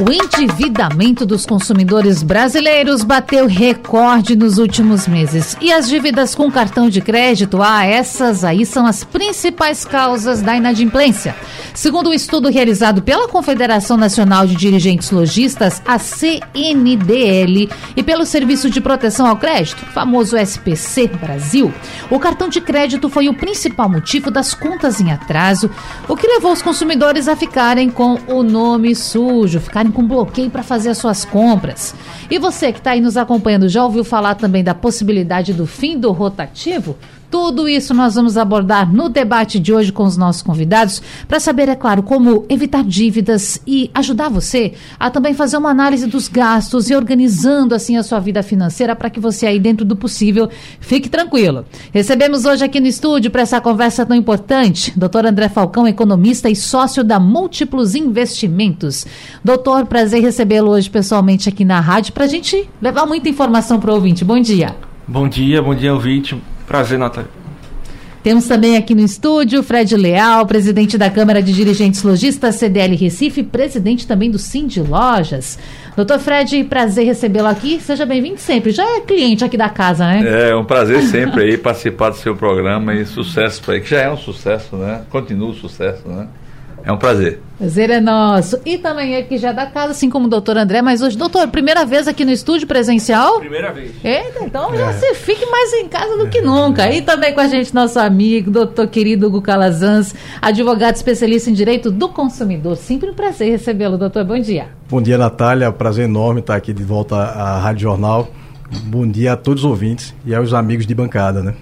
o endividamento dos consumidores brasileiros bateu recorde nos últimos meses. E as dívidas com cartão de crédito, ah, essas aí são as principais causas da inadimplência. Segundo um estudo realizado pela Confederação Nacional de Dirigentes Logistas, a CNDL, e pelo Serviço de Proteção ao Crédito, famoso SPC Brasil, o cartão de crédito foi o principal motivo das contas em atraso, o que levou os consumidores a ficarem com o nome sujo, ficarem com bloqueio para fazer as suas compras. E você que está aí nos acompanhando, já ouviu falar também da possibilidade do fim do rotativo? Tudo isso nós vamos abordar no debate de hoje com os nossos convidados, para saber, é claro, como evitar dívidas e ajudar você a também fazer uma análise dos gastos e organizando assim a sua vida financeira para que você aí dentro do possível fique tranquilo. Recebemos hoje aqui no estúdio para essa conversa tão importante, doutor André Falcão, economista e sócio da Múltiplos Investimentos. Doutor, prazer recebê-lo hoje pessoalmente aqui na rádio para a gente levar muita informação para o ouvinte. Bom dia. Bom dia, bom dia, ouvinte. Prazer, Natália. Temos também aqui no estúdio Fred Leal, presidente da Câmara de Dirigentes Logistas CDL Recife, presidente também do Cindy Lojas. Doutor Fred, prazer recebê-lo aqui. Seja bem-vindo sempre. Já é cliente aqui da casa, né? É um prazer sempre aí participar do seu programa e sucesso para aí, que já é um sucesso, né? Continua o sucesso, né? É um prazer. Prazer é nosso. E também aqui já da casa, assim como o doutor André, mas hoje, doutor, primeira vez aqui no estúdio presencial? Primeira vez. Eita, então é. já você fique mais em casa do que nunca. E também com a gente, nosso amigo, doutor querido Hugo Calazans, advogado especialista em direito do consumidor. Sempre um prazer recebê-lo, doutor. Bom dia. Bom dia, Natália. Prazer enorme estar aqui de volta à Rádio Jornal. Bom dia a todos os ouvintes e aos amigos de bancada, né?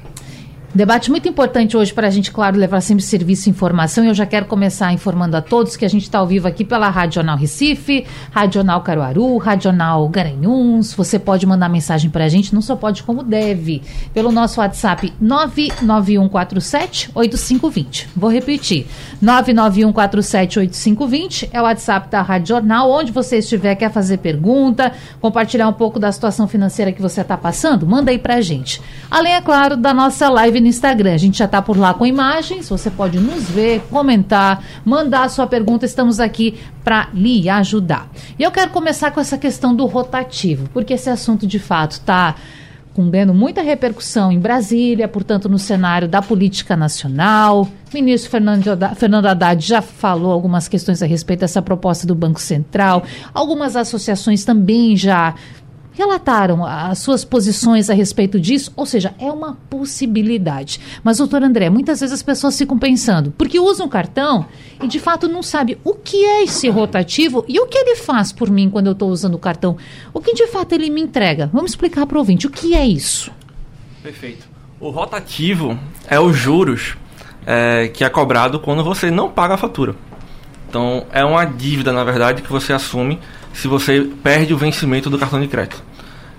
Debate muito importante hoje para a gente, claro, levar sempre serviço e informação. Eu já quero começar informando a todos que a gente está ao vivo aqui pela Radional Recife, Radional Caruaru, Radional Garanhuns. Você pode mandar mensagem para a gente, não só pode como deve, pelo nosso WhatsApp 991478520. Vou repetir, 991478520 é o WhatsApp da Radional, onde você estiver, quer fazer pergunta, compartilhar um pouco da situação financeira que você está passando, manda aí para a gente. Além, é claro, da nossa live no Instagram. A gente já está por lá com imagens, você pode nos ver, comentar, mandar a sua pergunta. Estamos aqui para lhe ajudar. E eu quero começar com essa questão do rotativo, porque esse assunto de fato está dando muita repercussão em Brasília, portanto, no cenário da política nacional. O ministro Fernando Haddad já falou algumas questões a respeito dessa proposta do Banco Central. Algumas associações também já relataram as suas posições a respeito disso, ou seja, é uma possibilidade. Mas, doutor André, muitas vezes as pessoas ficam pensando, porque usam cartão e de fato não sabe o que é esse rotativo e o que ele faz por mim quando eu estou usando o cartão. O que de fato ele me entrega? Vamos explicar para o ouvinte o que é isso. Perfeito. O rotativo é os juros é, que é cobrado quando você não paga a fatura. Então, é uma dívida, na verdade, que você assume se você perde o vencimento do cartão de crédito.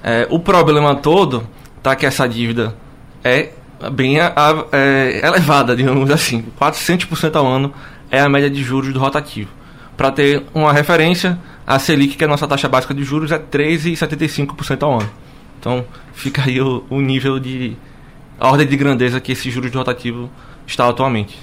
É, o problema todo tá que essa dívida é bem a, a, é, elevada, digamos assim. 400% ao ano é a média de juros do rotativo. Para ter uma referência, a Selic, que é a nossa taxa básica de juros, é 13,75% ao ano. Então fica aí o, o nível de a ordem de grandeza que esse juros de rotativo está atualmente.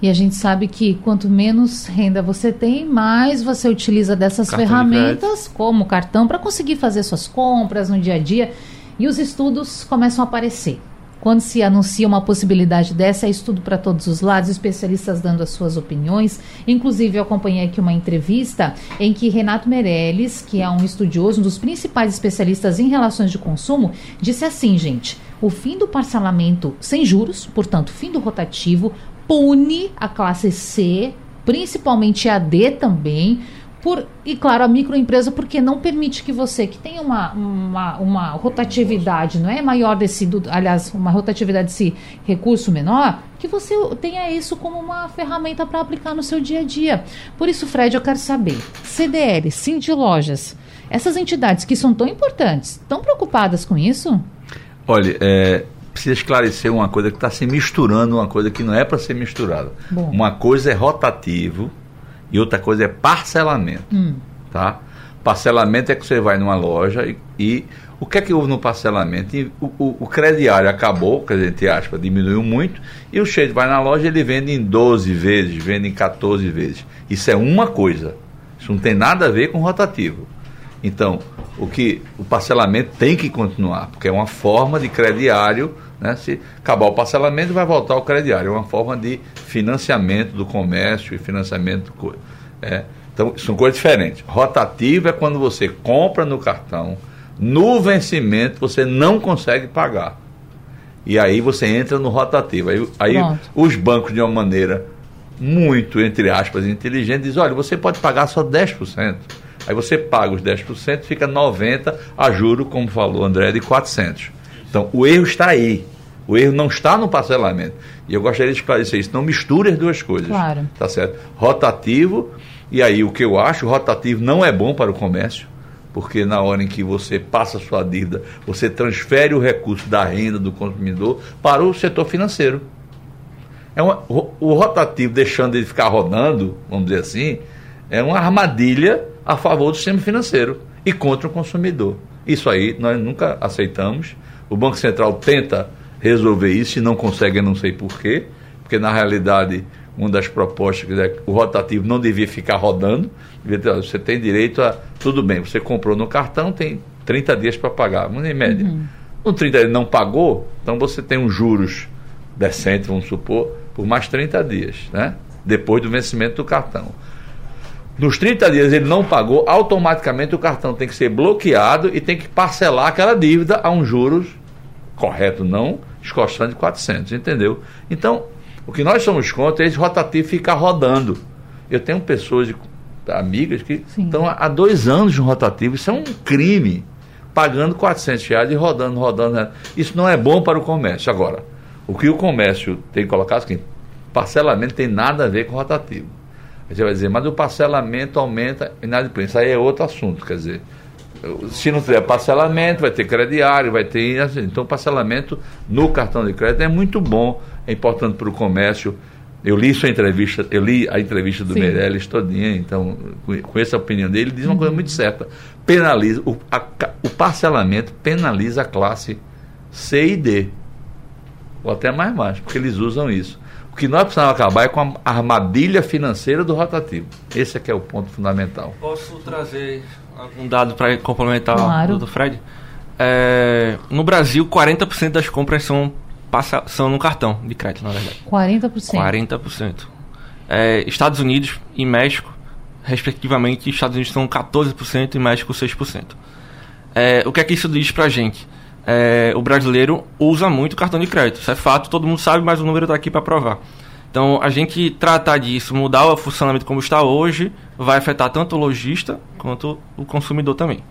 E a gente sabe que quanto menos renda você tem, mais você utiliza dessas cartão ferramentas, de como cartão, para conseguir fazer suas compras no dia a dia. E os estudos começam a aparecer. Quando se anuncia uma possibilidade dessa, é estudo para todos os lados, especialistas dando as suas opiniões. Inclusive, eu acompanhei aqui uma entrevista em que Renato Meirelles, que é um estudioso, um dos principais especialistas em relações de consumo, disse assim, gente: o fim do parcelamento sem juros, portanto, fim do rotativo, pune a classe C, principalmente a D também, por, e claro, a microempresa, porque não permite que você, que tenha uma, uma, uma rotatividade, não é maior desse, do, aliás, uma rotatividade desse recurso menor, que você tenha isso como uma ferramenta para aplicar no seu dia a dia. Por isso, Fred, eu quero saber, CDL, Sim de Lojas, essas entidades que são tão importantes, estão preocupadas com isso? Olha, é, precisa esclarecer uma coisa que está se misturando, uma coisa que não é para ser misturada. Bom. Uma coisa é rotativo e outra coisa é parcelamento. Hum. Tá? Parcelamento é que você vai numa loja e, e o que é que houve no parcelamento? E o, o, o crediário acabou, quer dizer, entre aspas, diminuiu muito, e o cheio vai na loja ele vende em 12 vezes, vende em 14 vezes. Isso é uma coisa. Isso não tem nada a ver com rotativo. Então, o que o parcelamento tem que continuar, porque é uma forma de crediário, né? Se acabar o parcelamento, vai voltar ao crediário, é uma forma de financiamento do comércio e financiamento. co- É. Então, são coisas diferentes. Rotativo é quando você compra no cartão, no vencimento você não consegue pagar. E aí você entra no rotativo. Aí, aí os bancos, de uma maneira muito, entre aspas, inteligente, dizem, olha, você pode pagar só 10%. Aí você paga os 10%, fica 90% a juro, como falou o André, de 400. Então, o erro está aí. O erro não está no parcelamento. E eu gostaria de esclarecer isso. Não misture as duas coisas. Claro. Tá certo? Rotativo, e aí o que eu acho, rotativo não é bom para o comércio, porque na hora em que você passa a sua dívida, você transfere o recurso da renda do consumidor para o setor financeiro. É uma, o, o rotativo, deixando ele ficar rodando, vamos dizer assim, é uma armadilha a favor do sistema financeiro e contra o consumidor. Isso aí nós nunca aceitamos. O Banco Central tenta resolver isso e não consegue, eu não sei porquê, porque na realidade uma das propostas é que o rotativo não devia ficar rodando, devia ter, você tem direito a. Tudo bem, você comprou no cartão, tem 30 dias para pagar, mas em média. No 30 dias não pagou, então você tem uns juros decentes, vamos supor, por mais 30 dias, né? Depois do vencimento do cartão. Nos 30 dias ele não pagou, automaticamente o cartão tem que ser bloqueado e tem que parcelar aquela dívida a um juros correto, não escoçando de 400, entendeu? Então, o que nós somos contra é esse rotativo ficar rodando. Eu tenho pessoas, de, amigas, que Sim. estão há dois anos no rotativo, isso é um crime, pagando 400 reais e rodando, rodando. né? Isso não é bom para o comércio. Agora, o que o comércio tem que colocar é seguinte, parcelamento tem nada a ver com rotativo. Você vai dizer, mas o parcelamento aumenta inadimplência. Aí é outro assunto, quer dizer, se não tiver parcelamento, vai ter crediário, vai ter. assim, Então, o parcelamento no cartão de crédito é muito bom, é importante para o comércio. Eu li sua entrevista, eu li a entrevista do Sim. Meirelles todinha, então com- conheço a opinião dele, ele diz uma coisa muito certa. Penaliza, o, a o parcelamento penaliza a classe C e D. Ou até mais baixo, porque eles usam isso. O que nós precisamos acabar é com a armadilha financeira do rotativo. Esse é que é o ponto fundamental. Posso trazer algum dado para complementar Claro. o do Fred? É, no Brasil, 40% das compras são, passa, são no cartão de crédito, na verdade. 40%. 40%. É, Estados Unidos e México, respectivamente, Estados Unidos são 14% e México 6%. É, o que é que isso diz pra gente? É, o brasileiro usa muito cartão de crédito. Isso é fato, todo mundo sabe, mas o número está aqui para provar. Então, a gente tratar disso, mudar o funcionamento como está hoje, vai afetar tanto o lojista quanto o consumidor também.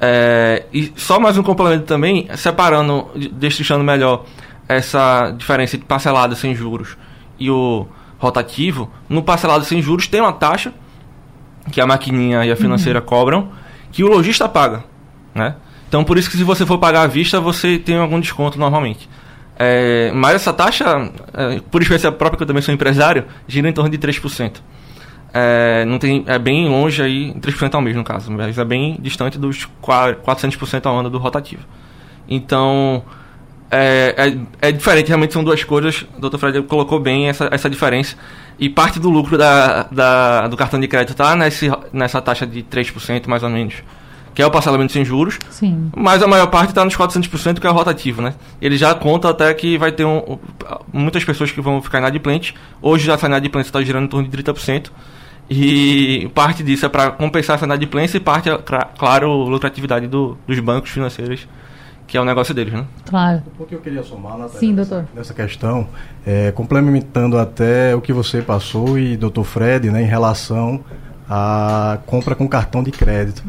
É, e só mais um complemento também, separando, destrinchando melhor essa diferença entre parcelado sem juros e o rotativo. No parcelado sem juros tem uma taxa que a maquininha e a financeira cobram que o lojista paga, né? Então por isso que se você for pagar à vista você tem algum desconto normalmente. É, mas essa taxa, é, por experiência própria que eu também sou empresário, gira em torno de 3%. É, não tem, é bem longe aí, 3% ao mês no caso, mas é bem distante dos qua- 400% ao ano do rotativo. Então, é, é, é diferente, realmente são duas coisas. O Dr. Fred colocou bem essa, essa diferença. E parte do lucro da, da- do cartão de crédito está nessa taxa de 3%, mais ou menos, que é o parcelamento sem juros. Sim. Mas a maior parte está nos 400%, que é o rotativo, né? Ele já conta até que vai ter um- muitas pessoas que vão ficar inadimplentes. Hoje já essa inadimplência está girando em torno de 30%. E parte disso é para compensar essa inadimplência e parte, é, claro, a lucratividade do- dos bancos financeiros, que é o negócio deles, né? Claro. O que eu queria somar, Natália, Sim, nessa- doutor. Nessa questão, é, complementando até o que você passou e doutor Fred, né, em relação à compra com cartão de crédito.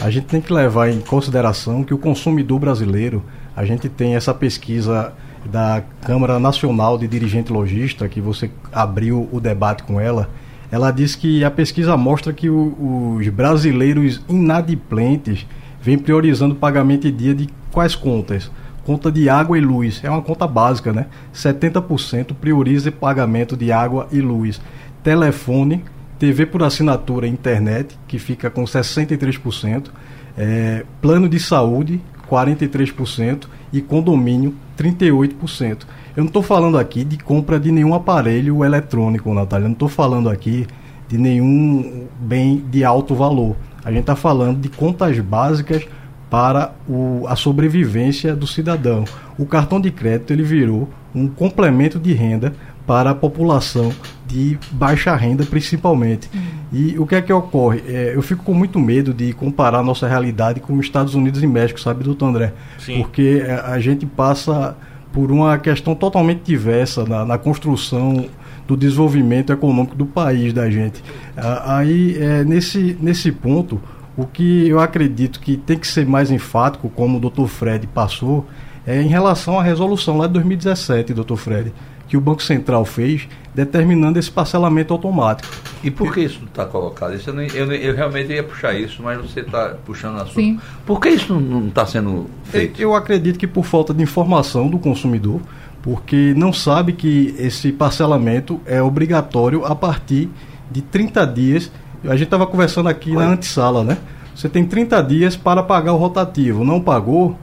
A gente tem que levar em consideração que o consumidor brasileiro, a gente tem essa pesquisa da Câmara Nacional de Dirigente Logista, que você abriu o debate com ela, ela diz que a pesquisa mostra que o- os brasileiros inadimplentes vêm priorizando o pagamento em dia de quais contas? conta de água e luz. É uma conta básica, né? 70% prioriza pagamento de água e luz. Telefone, TV por assinatura e internet, que fica com 63%. É, plano de saúde, 43%. E condomínio, 38%. Eu não estou falando aqui de compra de nenhum aparelho eletrônico, Natália. Eu não estou falando aqui de nenhum bem de alto valor. A gente está falando de contas básicas para o, a sobrevivência do cidadão. O cartão de crédito ele virou um complemento de renda para a população de baixa renda, principalmente. Uhum. E o que é que ocorre? É, eu fico com muito medo de comparar nossa realidade com os Estados Unidos e México, sabe, doutor André? Sim. Porque é, a gente passa por uma questão totalmente diversa na, na construção do desenvolvimento econômico do país da gente. Aí, é, nesse, nesse ponto, o que eu acredito que tem que ser mais enfático, como o doutor Fred passou, é em relação à resolução lá de 2017, doutor Fred, que o Banco Central fez, determinando esse parcelamento automático. E por que isso não está colocado? Isso eu, não, eu, eu, realmente ia puxar isso, mas você está puxando a sua. Sim. Por que isso não está sendo feito? Eu, eu acredito que por falta de informação do consumidor, porque não sabe que esse parcelamento é obrigatório a partir de 30 dias. A gente estava conversando aqui Oi. na antessala, né? Você tem 30 dias para pagar o rotativo. Não pagou,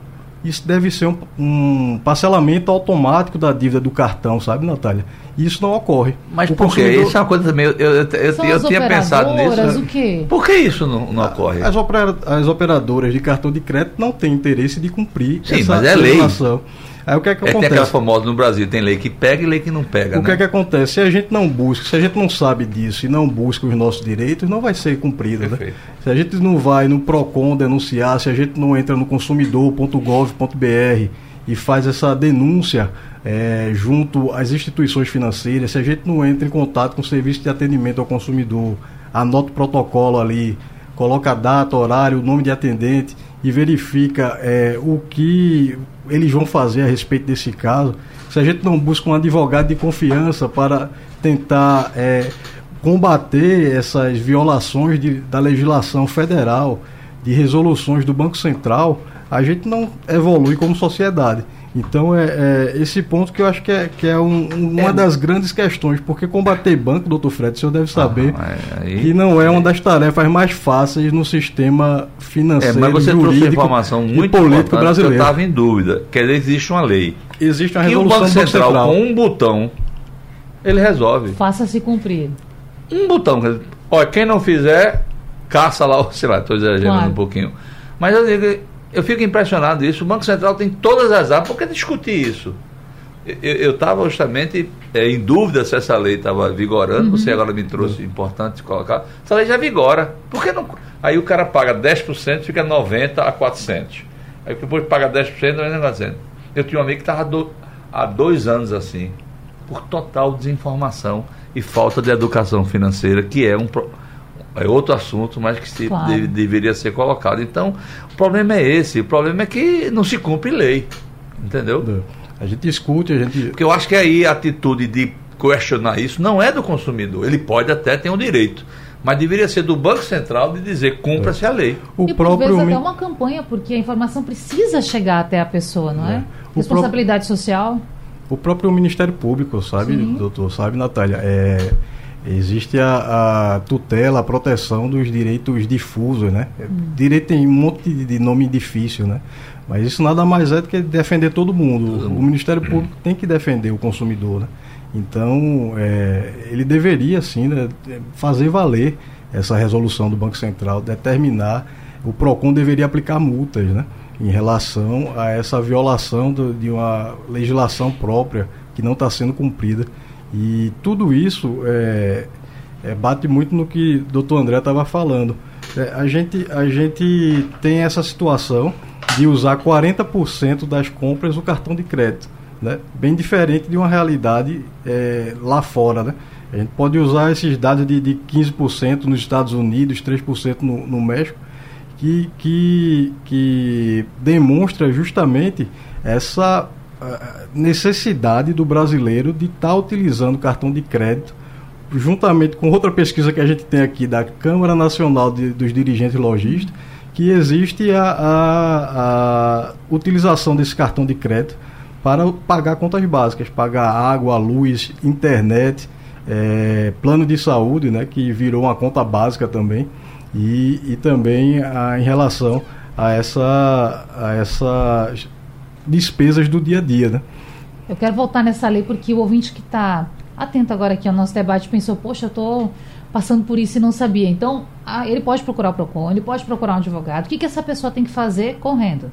isso deve ser um, um, parcelamento automático da dívida do cartão, sabe, Natália? E isso não ocorre. Mas o por quê? Isso é uma coisa também. Eu, eu, eu, eu tinha pensado nisso. O quê? Por que isso não, não ocorre? As, opera, as operadoras de cartão de crédito não têm interesse de cumprir Sim, essa mas é lei. Aí o que é que é, acontece? Tem aquela famosa no Brasil, tem lei que pega e lei que não pega. O né? que é que acontece? Se a gente não busca, se a gente não sabe disso e não busca os nossos direitos, não vai ser cumprido. Né? Se a gente não vai no PROCON denunciar, se a gente não entra no consumidor.gov.br e faz essa denúncia é, junto às instituições financeiras, se a gente não entra em contato com o serviço de atendimento ao consumidor, anota o protocolo ali, coloca a data, horário, o nome de atendente e verifica é, o que eles vão fazer a respeito desse caso, se a gente não busca um advogado de confiança para tentar é, combater essas violações de, da legislação federal, de resoluções do Banco Central, a gente não evolui como sociedade. Então é, é, esse ponto que eu acho que é, que é um, uma é. das grandes questões, porque combater banco, doutor Fred, o senhor deve saber ah, aí, que não é uma das tarefas mais fáceis no sistema financeiro, é, mas você jurídico trouxe informação muito político brasileiro. eu estava em dúvida. Quer dizer, existe uma lei. Existe uma resolução e o Banco Central, Central, com um botão, ele resolve. Faça-se cumprir. Um botão. Olha, quem não fizer, caça lá, sei lá, estou exagerando claro. um pouquinho. Mas eu digo eu fico impressionado isso. O Banco Central tem todas as armas. Por que discutir isso? Eu estava justamente é, em dúvida se essa lei estava vigorando. Uhum. Você agora me trouxe importante colocar. Essa lei já vigora. Por que não? Aí o cara paga 10%, fica 90% a 400. Aí depois paga 10%, 90%. Eu tinha um amigo que estava do, há dois anos assim, por total desinformação e falta de educação financeira, que é um é outro assunto, mas que se claro. deve, deveria ser colocado. Então, o problema é esse. O problema é que não se cumpre lei. Entendeu? A gente discute, a gente. Porque eu acho que aí a atitude de questionar isso não é do consumidor. Ele pode até ter o um direito. Mas deveria ser do Banco Central de dizer cumpra-se é. a lei. O e próprio por vezes até uma campanha, porque a informação precisa chegar até a pessoa, não é? é? Responsabilidade pró social. O próprio Ministério Público, sabe, Sim. doutor, sabe, Natália? É, Existe a, a, tutela, a proteção dos direitos difusos, né? Hum. Direito tem um monte de, nome difícil, né? Mas isso nada mais é do que defender todo mundo. Todo o, Ministério Público tem que defender o consumidor, né? Então, é, ele deveria, sim, né, fazer valer essa resolução do Banco Central, determinar, o PROCON deveria aplicar multas, né? Em relação a essa violação do, de uma legislação própria que não está sendo cumprida e tudo isso é, é, bate muito no que o doutor André estava falando. É, a, gente, a gente tem essa situação de usar 40% das compras no cartão de crédito. Né? Bem diferente de uma realidade é, lá fora. Né? A gente pode usar esses dados de, de 15% nos Estados Unidos, 3% no, no México, que, que, que demonstra justamente essa necessidade do brasileiro de estar tá utilizando cartão de crédito, juntamente com outra pesquisa que a gente tem aqui da Câmara Nacional de, dos Dirigentes Logísticos, que existe a, a, a utilização desse cartão de crédito para pagar contas básicas, pagar água, luz, internet, é, plano de saúde, né, que virou uma conta básica também, e, e também a, em relação a, essa, a essas despesas do dia a dia. Né? Eu quero voltar nessa lei porque o ouvinte que está atento agora aqui ao nosso debate pensou, poxa, eu estou passando por isso e não sabia. Então, ele pode procurar o PROCON, ele pode procurar um advogado. O que, que essa pessoa tem que fazer correndo?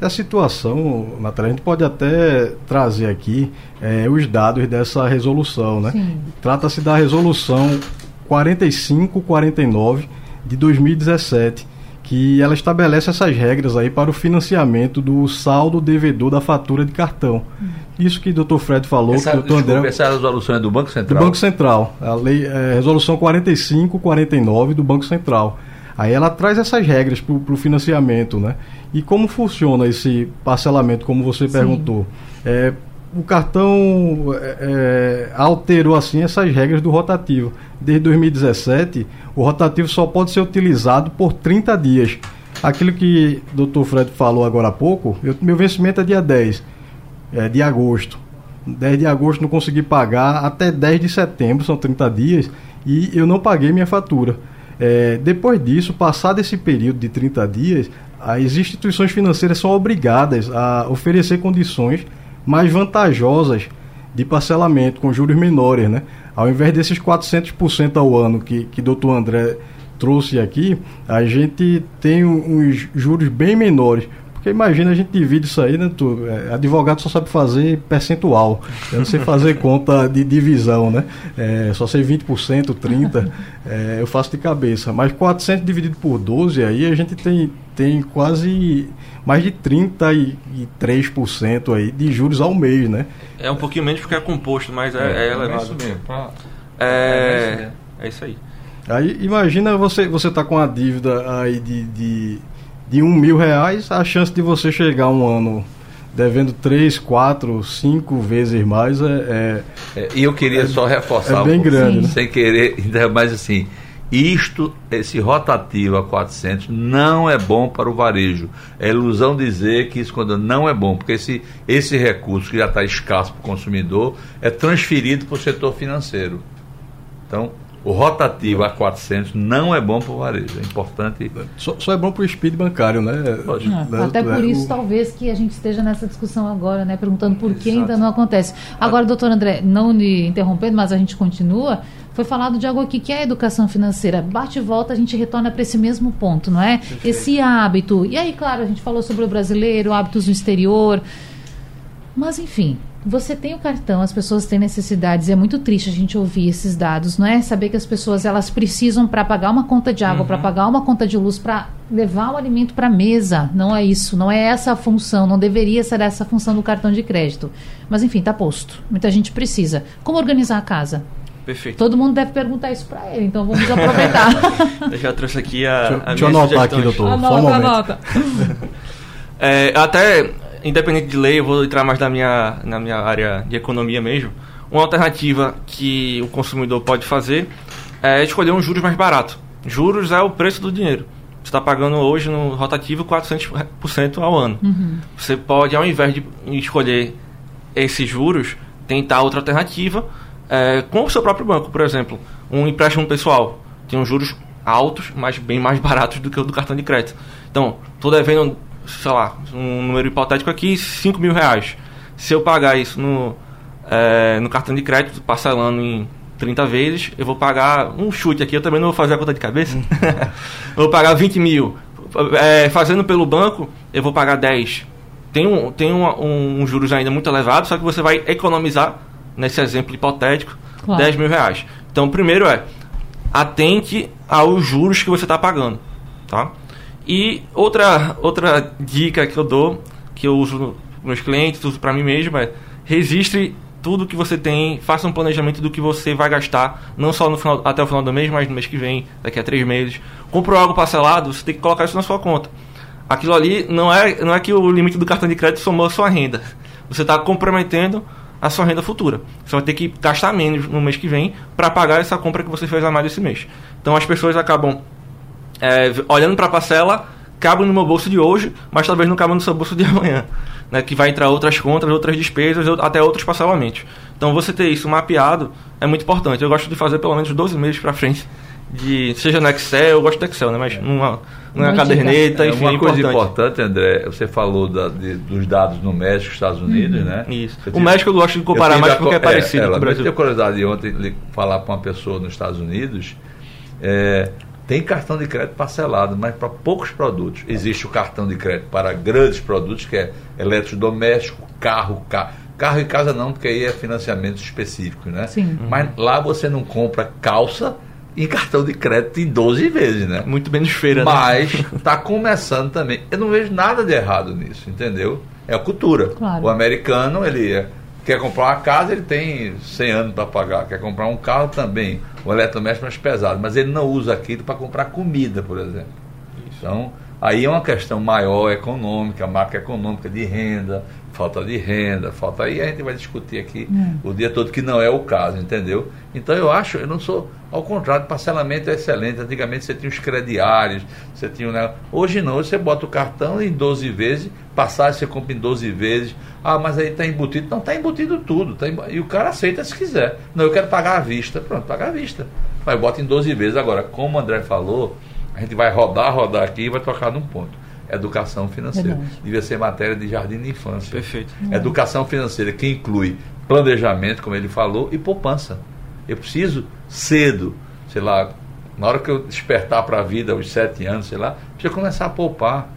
A situação, Natália, a gente pode até trazer aqui é, os dados dessa resolução, né? Trata-se da resolução 4549 de 2017, que ela estabelece essas regras aí para o financiamento do saldo devedor da fatura de cartão. Uhum. Isso que o doutor Fred falou. Essa, que o desculpa, André... essa resolução é do Banco Central? Do Banco Central. A lei, é, resolução 4549 do Banco Central. Aí ela traz essas regras para o financiamento, né? E como funciona esse parcelamento, como você Sim. perguntou? É, o cartão é, é alterou assim essas regras do rotativo. Desde 2017, o rotativo só pode ser utilizado por 30 dias. Aquilo que o doutor Fred falou agora há pouco, eu, meu vencimento é dia 10 é, de agosto. 10 de agosto não consegui pagar, até 10 de setembro, são 30 dias, e eu não paguei minha fatura. É, depois disso, passado esse período de 30 dias, as instituições financeiras são obrigadas a oferecer condições mais vantajosas de parcelamento com juros menores, né? Ao invés desses 400% ao ano que, que doutor André trouxe aqui, a gente tem uns juros bem menores. Porque imagina a gente divide isso aí, né? Tu, é, advogado só sabe fazer percentual. Eu não sei fazer conta de divisão, né? É, só sei 20%, 30%, é, eu faço de cabeça. Mas 400 dividido por 12, aí a gente tem, tem quase mais de 33% aí de juros ao mês, né? É um pouquinho menos porque é composto, mas é, é, é elevado. É isso mesmo. É, é isso aí. Aí imagina você você tá com uma dívida aí de, de de um mil reais, a chance de você chegar um ano devendo três, quatro, cinco vezes mais é. é, é e eu queria é, só reforçar. É bem um grande. Né? Sem querer, mais assim. Isto, esse rotativo a 400, não é bom para o varejo. É ilusão dizer que isso quando não é bom, porque esse, esse recurso que já está escasso para o consumidor é transferido para o setor financeiro. Então, o rotativo a 400 não é bom para o varejo, é importante. Só, só é bom para o speed bancário, né? É, até por isso, talvez, que a gente esteja nessa discussão agora, né? Perguntando por que ainda não acontece. Agora, doutor André, não lhe interrompendo, mas a gente continua. Foi falado de algo aqui que é a educação financeira. Bate e volta, a gente retorna para esse mesmo ponto, não é? Perfeito. Esse hábito. E aí, claro, a gente falou sobre o brasileiro, hábitos no exterior. Mas, enfim, você tem o cartão, as pessoas têm necessidades, é muito triste a gente ouvir esses dados, não é? Saber que as pessoas elas precisam para pagar uma conta de água, uhum. para pagar uma conta de luz, para levar o alimento para a mesa. Não é isso, não é essa a função, não deveria ser essa a função do cartão de crédito. Mas enfim, está posto. Muita gente precisa. Como organizar a casa? Perfeito. Todo mundo deve perguntar isso para ele, então vamos aproveitar. eu já trouxe aqui a. Deixa, a deixa eu anotar aqui, doutor. Anota, Só um momento. anota. é, até independente de lei, eu vou entrar mais na minha, na minha área de economia mesmo. Uma alternativa que o consumidor pode fazer é escolher um juros mais barato. Juros é o preço do dinheiro. Você está pagando hoje no rotativo 400% ao ano. Uhum. Você pode, ao invés de escolher esses juros, tentar outra alternativa é, com o seu próprio banco. Por exemplo, um empréstimo pessoal tem uns juros altos, mas bem mais baratos do que o do cartão de crédito. Então, estou devendo sei lá, um número hipotético aqui, 5 mil reais. Se eu pagar isso no, é, no cartão de crédito, parcelando em 30 vezes, eu vou pagar um chute aqui, eu também não vou fazer a conta de cabeça. vou pagar 20 mil. É, fazendo pelo banco, eu vou pagar 10. Tem, um, tem um, um, um, juros ainda muito elevado, só que você vai economizar, nesse exemplo hipotético, claro. 10 mil reais. Então, primeiro é, atente aos juros que você está pagando. Tá? E outra, outra dica que eu dou, que eu uso para meus clientes, uso para mim mesmo, é registre tudo que você tem, faça um planejamento do que você vai gastar, não só no final, até o final do mês, mas no mês que vem, daqui a três meses. Comprou algo parcelado, você tem que colocar isso na sua conta. Aquilo ali não é, não é que o limite do cartão de crédito somou a sua renda. Você está comprometendo a sua renda futura. Você vai ter que gastar menos no mês que vem para pagar essa compra que você fez a mais esse mês. Então as pessoas acabam é, olhando para a parcela, cabe no meu bolso de hoje, mas talvez não cabe no seu bolso de amanhã. Né, que vai entrar outras contas, outras despesas, até outros parcelamentos. Então você ter isso mapeado é muito importante. Eu gosto de fazer pelo menos 12 meses para frente de seja no Excel, eu gosto do Excel, né? Mas é. numa, numa caderneta, é, enfim. Uma é coisa importante, André, você falou da, de, dos dados no México, Estados Unidos, uhum. né? Isso. Você o México eu gosto de comparar mais porque é, é parecido com o Brasil. Eu tenho curiosidade ontem falar com uma pessoa nos Estados Unidos. É, tem cartão de crédito parcelado, mas para poucos produtos. Existe o cartão de crédito para grandes produtos, que é eletrodoméstico, carro, carro. Carro e casa não, porque aí é financiamento específico, né? Sim. Mas lá você não compra calça em cartão de crédito em 12 vezes, né? Muito menos feira, Mas está começando também. Eu não vejo nada de errado nisso, entendeu? É a cultura. Claro. O americano, ele é, quer comprar uma casa, ele tem 100 anos para pagar. Quer comprar um carro também. O eletrodoméstico é mais pesado. Mas ele não usa aquilo para comprar comida, por exemplo. Isso. Então, aí é uma questão maior econômica, marca econômica de renda, falta de renda, falta. Aí a gente vai discutir aqui hum. o dia todo, que não é o caso, entendeu? Então eu acho, eu não sou. Ao contrário, parcelamento é excelente. Antigamente você tinha os crediários, você tinha. Né? Hoje não, você bota o cartão em 12 vezes, passagem você compra em 12 vezes. Ah, mas aí está embutido. Não, está embutido tudo. Tá E o cara aceita se quiser. Não, eu quero pagar à vista. Pronto, pagar à vista. Mas bota em 12 vezes. Agora, como o André falou, a gente vai rodar, rodar aqui e vai tocar num ponto educação financeira. Verdade. Devia ser matéria de jardim de infância. Perfeito. Educação financeira que inclui planejamento, como ele falou, e poupança. Eu preciso cedo, sei lá, na hora que eu despertar para a vida, aos sete anos, sei lá, precisa começar a poupar,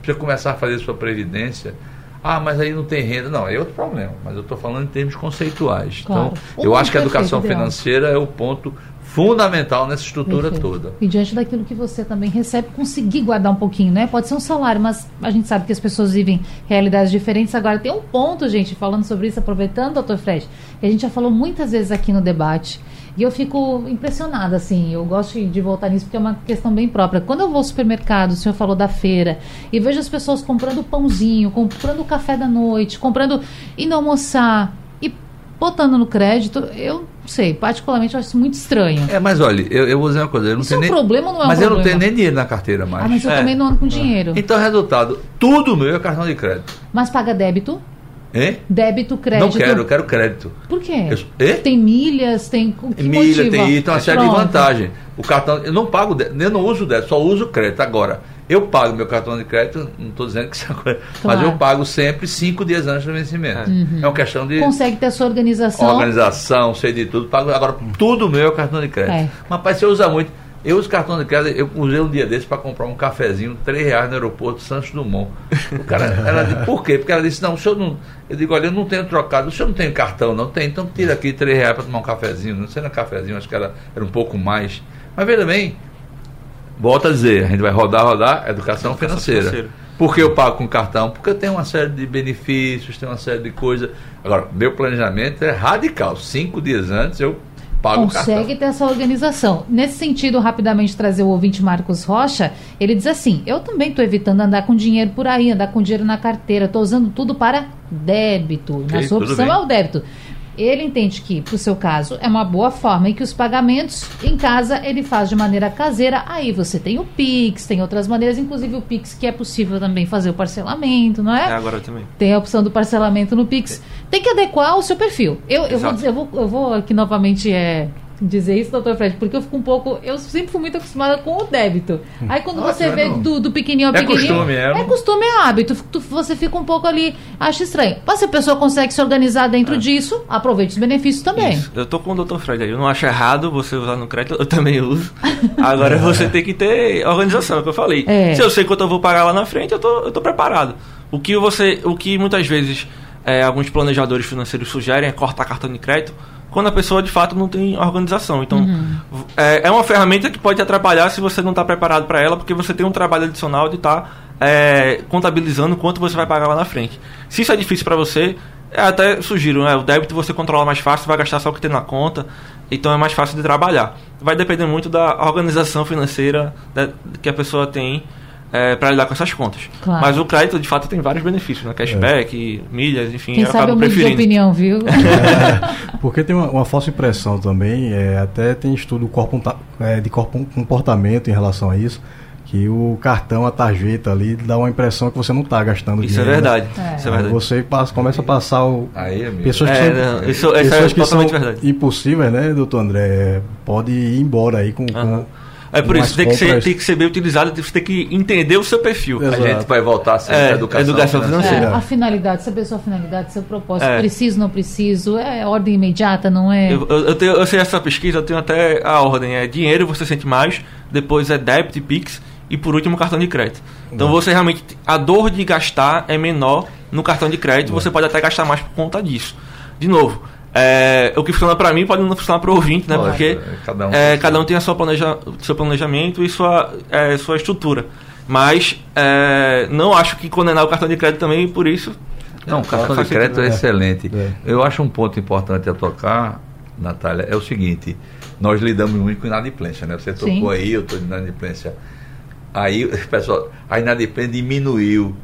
precisa começar a fazer sua previdência. Ah, mas aí não tem renda. Não, é outro problema. Mas eu estou falando em termos conceituais. Claro. Então, eu acho que a educação financeira é o ponto fundamental nessa estrutura Perfeito. toda. E diante daquilo que você também recebe, conseguir guardar um pouquinho, né? Pode ser um salário, mas a gente sabe que as pessoas vivem realidades diferentes. Agora, tem um ponto, gente, falando sobre isso, aproveitando, doutor Fred, que a gente já falou muitas vezes aqui no debate, e eu fico impressionada, assim, eu gosto de voltar nisso porque é uma questão bem própria. Quando eu vou ao supermercado, o senhor falou da feira, e vejo as pessoas comprando pãozinho, comprando café da noite, comprando, indo almoçar, e botando no crédito, eu sei, particularmente eu acho isso muito estranho. É, mas olha, eu, eu vou dizer uma coisa. Eu não isso é um nem, problema não é mas um problema? Mas eu não tenho nem dinheiro na carteira mais. Ah, mas eu é. também não ando com dinheiro. Então, resultado, tudo meu é cartão de crédito. Mas paga débito? Hein? Débito, crédito. Não quero, eu quero crédito. Por quê? Eu, tem milhas, tem. Que Milha, motiva? tem, uma série Pronto. de vantagens. O cartão, eu não pago, eu não uso débito, só uso crédito. Agora, eu pago meu cartão de crédito, não estou dizendo que isso é coisa, claro. mas eu pago sempre cinco dias antes do vencimento. Uhum. É uma questão de. Consegue ter a sua organização. Organização, sei de tudo. Pago, agora, tudo meu é cartão de crédito. É. Mas, rapaz, você usa muito. Eu uso cartão de crédito, eu usei um dia desse para comprar um cafezinho, 3 reais no aeroporto Santos Dumont. O cara, ela disse, por quê? Porque ela disse, não, o senhor não. Eu digo, olha, eu não tenho trocado, o senhor não tem cartão, não tem, então tira aqui 3 reais para tomar um cafezinho. Não sei no cafezinho, acho que era, era um pouco mais. Mas veja bem, volta a dizer, a gente vai rodar, rodar, educação, educação financeira. financeira. Por que eu pago com cartão? Porque eu tenho uma série de benefícios, tenho uma série de coisas. Agora, meu planejamento é radical. Cinco dias antes eu pago Consegue ter essa organização. Nesse sentido, rapidamente trazer o ouvinte Marcos Rocha, ele diz assim: Eu também estou evitando andar com dinheiro por aí, andar com dinheiro na carteira, estou usando tudo para débito. Okay, na sua opção é o débito ele entende que, para o seu caso, é uma boa forma e que os pagamentos em casa ele faz de maneira caseira. Aí você tem o Pix, tem outras maneiras, inclusive o Pix, que é possível também fazer o parcelamento, não é? É, agora também. Tem a opção do parcelamento no Pix. Tem que adequar o seu perfil. Eu, eu, vou, eu, vou, eu vou aqui novamente é, dizer isso, doutor Fred, porque eu fico um pouco. Eu sempre fui muito acostumada com o débito. Aí quando você vê do, do pequenininho ao é pequenininho. Costume, é, é costume, é hábito. Tu, você fica um pouco ali, acha estranho. Mas se a pessoa consegue se organizar dentro é. disso, aproveite os benefícios também. Isso. Eu tô com o doutor Fred aí. Eu não acho errado você usar no crédito, eu também uso. Agora você tem que ter organização, é o que eu falei. É. Se eu sei quanto eu vou pagar lá na frente, eu tô, eu tô preparado. O que você. O que muitas vezes é, alguns planejadores financeiros sugerem é cortar cartão de crédito quando a pessoa de fato não tem organização. Então, uhum. é, é, uma ferramenta que pode atrapalhar se você não está preparado para ela, porque você tem um trabalho adicional de estar tá, é, contabilizando quanto você vai pagar lá na frente. Se isso é difícil para você, é, até sugiro, né? o débito você controla mais fácil, vai gastar só o que tem na conta, então é mais fácil de trabalhar. Vai depender muito da organização financeira da, que a pessoa tem é, para lidar com essas contas. Claro. Mas o crédito, de fato, tem vários benefícios, né? Cashback, é. milhas, enfim. Quem eu sabe eu preferindo. de opinião, viu? É, porque tem uma, uma, falsa impressão também, é, até tem estudo corpo, é, de corpo, comportamento em relação a isso, que o cartão, a tarjeta ali, dá uma impressão que você não está gastando Isso é dinheiro. né? verdade. É. Isso é verdade. Você passa, começa a passar o. Aí, amigo. Pessoas que É, são, não, isso, isso é pessoas que são verdade. impossíveis, né, doutor André? É, Pode ir embora aí com. com-. É por isso, tem que, ser, tem que ser bem utilizado, você tem que entender o seu perfil. Exato. A gente vai voltar sempre É, à educação, educação É, financeira. a finalidade, saber sua finalidade, seu propósito, É. preciso, não preciso, é ordem imediata, não é? Eu, eu, eu tenho, eu sei essa pesquisa, eu tenho até a ordem. É dinheiro, você sente mais, depois é débito e Pix, e por último cartão de crédito. Então você realmente. A dor de gastar é menor no cartão de crédito, você pode até gastar mais por conta disso. De novo, é, o que funciona para mim pode não funcionar para o ouvinte, né? Lógico, Porque é, cada um é, tem cada seu. um tem a sua planeja, seu planejamento e sua, é, sua estrutura. Mas é, não acho que condenar o cartão de crédito também por isso. Não, o faz- cartão de crédito é excelente. É. Eu acho um ponto importante a tocar, Natália, é o seguinte: nós lidamos muito com inadimplência, né? Você tocou Sim. aí, eu estou de inadimplência. Aí, pessoal, a inadimplência diminuiu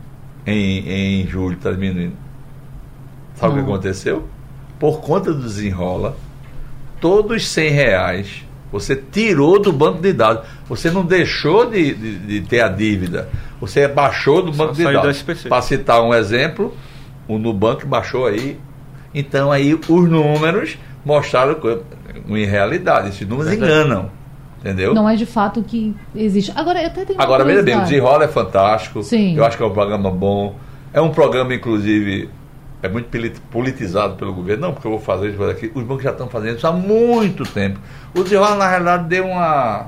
em, em julho, está diminuindo. Sabe o que aconteceu? Por conta do desenrola, todos os 100 reais você tirou do banco de dados. Você não deixou de, de- de ter a dívida. Você baixou do Só banco de saiu do dados. Para citar um exemplo, o Nubank baixou aí. Então aí os números mostraram que- uma irrealidade. Esses números Verdade. enganam. Entendeu? Não é de fato que existe. Agora, eu até tenho Agora, veja bem, o. Desenrola é fantástico. Sim. Eu acho que é um programa bom. É um programa, inclusive, é muito poli- politizado pelo governo. Não, porque eu vou fazer isso, vou fazer aquilo. Os bancos já estão fazendo isso há muito tempo. O Desenrola, na realidade, deu uma.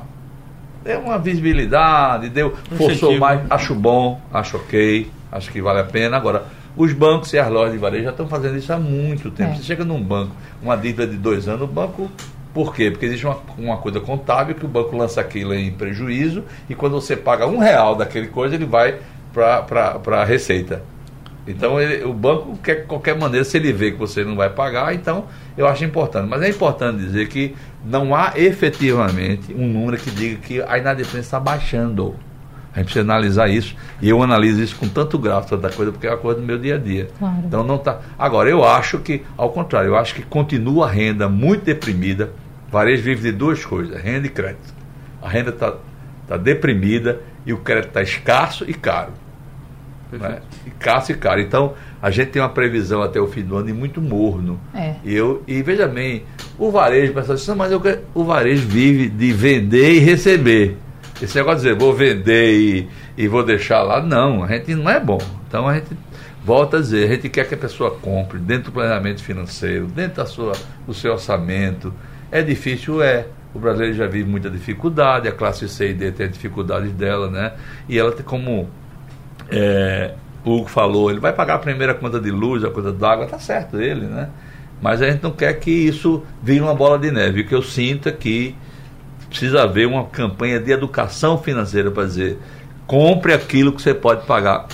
Deu uma visibilidade, deu, forçou incentivo. mais. Acho bom, acho ok, acho que vale a pena. Agora, os bancos e as lojas de varejo já estão fazendo isso há muito tempo. É. Você chega num banco, uma dívida de dois anos, o banco. Por quê? Porque existe uma, uma coisa contábil que o banco lança aquilo em prejuízo e quando você paga um real daquele coisa, ele vai para a receita. Então ele- o banco quer de qualquer maneira, se ele vê que você não vai pagar, então eu acho importante. Mas é importante dizer que não há efetivamente um número que diga que a inadimplência está baixando. A gente precisa analisar isso. E eu analiso isso com tanto grau, tanta coisa, porque é uma coisa do meu dia a dia. Claro. Então não tá. Agora, eu acho que, ao contrário, eu acho que continua a renda muito deprimida. Varejo vive de duas coisas, renda e crédito. A renda está tá deprimida e o crédito está escasso e caro. Né? Escasso e caro. Então, a gente tem uma previsão até o fim do ano e muito morno. É. E, eu, e veja bem, o varejo, o pessoal diz, "Não, mas eu, quero-" o varejo vive de vender e receber. Esse negócio de dizer, vou vender e, e vou deixar lá, não, a gente não é bom. Então a gente volta a dizer, a gente quer que a pessoa compre dentro do planejamento financeiro, dentro da sua, do seu orçamento. É difícil, é. O brasileiro já vive muita dificuldade, a classe C e D tem as dificuldades dela, né? E ela tem como é, o Hugo falou, ele vai pagar a primeira conta de luz, a conta d'água, tá certo ele, né? Mas a gente não quer que isso vire uma bola de neve. O que eu sinto é que precisa haver uma campanha de educação financeira para dizer compre aquilo que você pode pagar.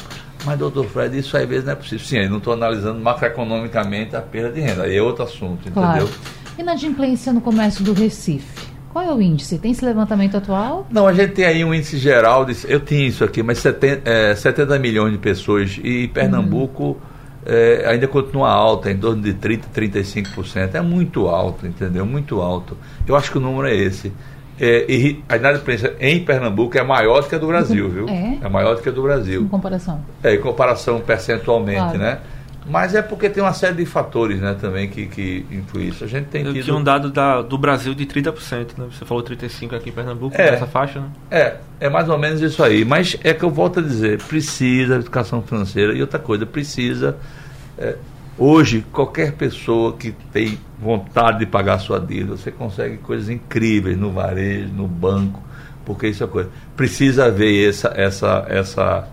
Mas, doutor Fred, isso às vezes não é possível. Sim, eu não estou analisando macroeconomicamente a perda de renda. Aí é outro assunto, Claro. entendeu? Inadimplência no comércio do Recife. Qual é o índice? Tem esse levantamento atual? Não, a gente tem aí um índice geral, de, eu tinha isso aqui, mas 70, é, 70 milhões de pessoas e Pernambuco é, ainda continua alta, em torno de 30%, 35%. É muito alto, entendeu? Muito alto. Eu acho que o número é esse. É, e a inadimplência em Pernambuco é maior do que a do Brasil, viu? É? maior do que a do Em Brasil. comparação. É, em comparação percentualmente, Claro. né? Mas é porque tem uma série de fatores, né, também que, que influem isso. A gente tem Eu tido... tinha um dado da, do Brasil de 30%, né? Você falou 35% aqui em Pernambuco, É. nessa faixa, né? É, é mais ou menos isso aí. Mas é que eu volto a dizer, precisa de educação financeira e outra coisa, precisa. é, hoje, qualquer pessoa que tem vontade de pagar sua dívida, você consegue coisas incríveis no varejo, no banco, porque isso é coisa. Precisa haver essa, essa, essa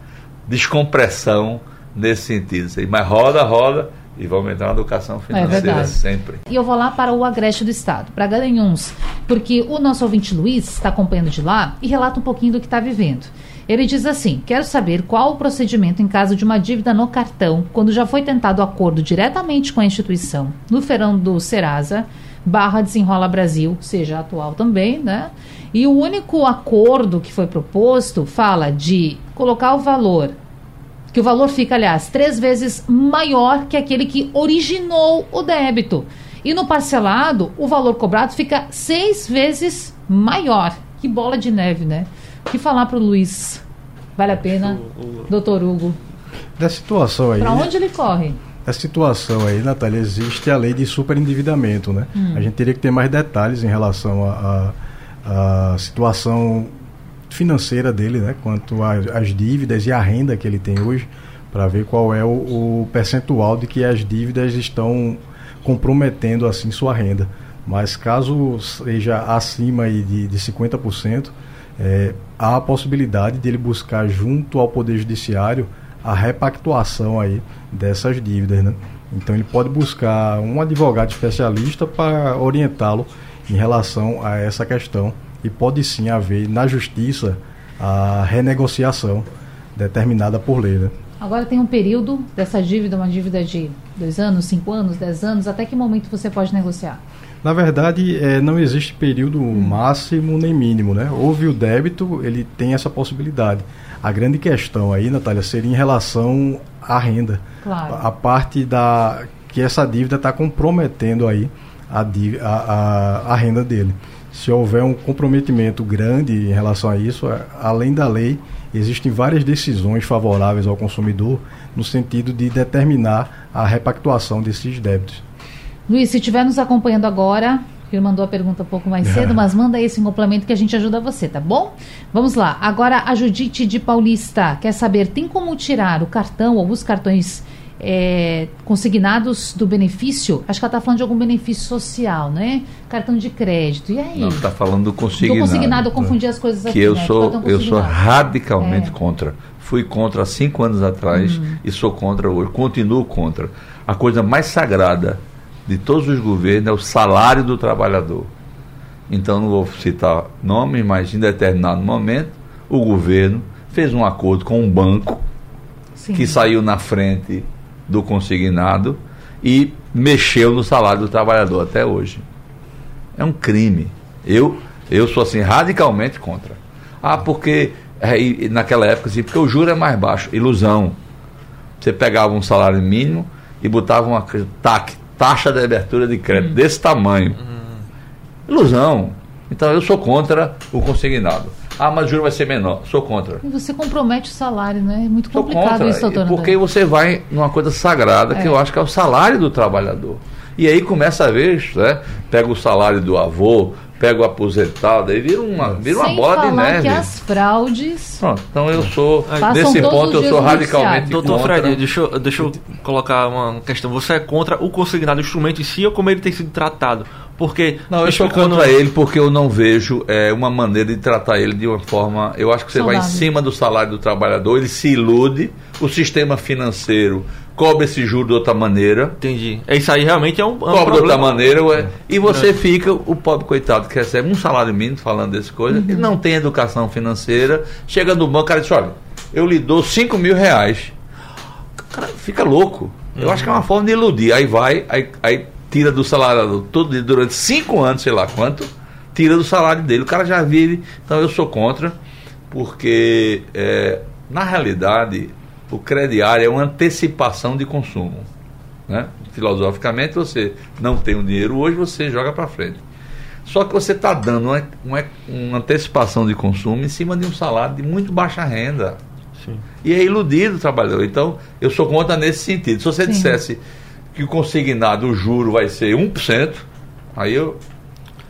descompressão nesse sentido. Mas roda, roda e vamos entrar na educação financeira É sempre. E eu vou lá para o Agreste do Estado, para Garanhuns, porque o nosso ouvinte Luiz está acompanhando de lá e relata um pouquinho do que está vivendo. Ele diz assim: Quero saber qual o procedimento em caso de uma dívida no cartão, quando já foi tentado acordo diretamente com a instituição, no feirão do Serasa, barra Desenrola Brasil, seja atual também, né? E o único acordo que foi proposto fala de colocar o valor que o valor fica, aliás, três vezes maior que aquele que originou o débito. E no parcelado, o valor cobrado fica seis vezes maior. Que bola de neve, né? que falar para o Luiz? Vale a pena, doutor Hugo? Da situação aí. Para onde ele corre? A situação aí, Natália, existe a lei de superendividamento, né? Hum. A gente teria que ter mais detalhes em relação à situação financeira dele, né? Quanto às dívidas e a renda que ele tem hoje, para ver qual é o, o, percentual de que as dívidas estão comprometendo assim sua renda. Mas caso seja acima de, de 50%, é, há a possibilidade de ele buscar junto ao Poder Judiciário a repactuação aí dessas dívidas, né? Então ele pode buscar um advogado especialista para orientá-lo em relação a essa questão e pode sim haver na justiça a renegociação determinada por lei, né? Agora tem um período dessa dívida, uma dívida de dois anos, cinco anos, dez anos, até que momento você pode negociar? Na verdade, é, não existe período hum. máximo nem mínimo, né? Houve o débito, ele tem essa possibilidade. A grande questão aí, Natália, seria em relação à renda. Claro. A parte da que essa dívida está comprometendo aí a, a, a, a, renda dele. Se houver um comprometimento grande em relação a isso, é, além da lei, existem várias decisões favoráveis ao consumidor no sentido de determinar a repactuação desses débitos. Luiz, se estiver nos acompanhando agora, ele mandou a pergunta um pouco mais cedo, mas manda esse complemento que a gente ajuda você, tá bom? Vamos lá. Agora, a Judite de Paulista quer saber: tem como tirar o cartão ou os cartões é, consignados do benefício? Acho que ela está falando de algum benefício social, né? Cartão de crédito. E aí? Não, está falando do consignado. Do consignado, eu confundi as coisas que aqui. Que eu, né? sou, eu sou radicalmente é. contra. Fui contra há cinco anos atrás uhum. e sou contra hoje. Continuo contra. A coisa mais sagrada de todos os governos é o salário do trabalhador. Então, não vou citar nomes, mas em determinado momento, o governo fez um acordo com um banco Sim. que saiu na frente do consignado e mexeu no salário do trabalhador até hoje. É um crime. Eu, eu sou assim radicalmente contra. Ah, porque é, naquela época assim, porque o juro é mais baixo, ilusão. Você pegava um salário mínimo e botava uma tac, taxa de abertura de crédito hum. desse tamanho. Hum. Ilusão. Então eu sou contra o consignado. Ah, mas o juro vai ser menor. Sou contra. E você compromete o salário, né? É muito Sou complicado contra, isso, doutor. Porque você vai numa coisa sagrada é. que eu acho que é o salário do trabalhador. E aí começa a ver, né? Pega o salário do avô, pega o aposentado, aí vira uma, vira uma bola de neve. que as fraudes. Pronto, então eu sou, nesse ponto, eu sou radicalmente Doutor contra. Fred, deixa, eu, deixa eu colocar uma questão. Você é contra o consignado instrumento em si ou como ele tem sido tratado? Porque. Não, eu sou contra ele porque eu não vejo é, uma maneira de tratar ele de uma forma. Eu acho que você Saudável. vai em cima do salário do trabalhador, ele se ilude, o sistema financeiro cobra esse juro de outra maneira. Entendi. É isso aí realmente é um, é um cobra problema. de outra maneira, ué, e você é. fica, o pobre coitado que recebe um salário mínimo, falando desse coisa, uhum. ele não tem educação financeira, chega no banco, o cara diz, olha, eu lhe dou 5 mil reais. O cara fica louco. Eu uhum. acho que é uma forma de iludir. Aí vai, aí, aí tira do salário todo durante cinco anos, sei lá quanto, tira do salário dele. O cara já vive, então eu sou contra, porque é, na realidade o crediário é uma antecipação de consumo. Né? Filosoficamente, você não tem o dinheiro hoje, você joga para frente. Só que você está dando uma, uma, uma, antecipação de consumo em cima de um salário de muito baixa renda. Sim. E é iludido o trabalhador. Então, eu sou contra nesse sentido. Se você Sim. dissesse que o consignado, o juro vai ser 1%, aí eu.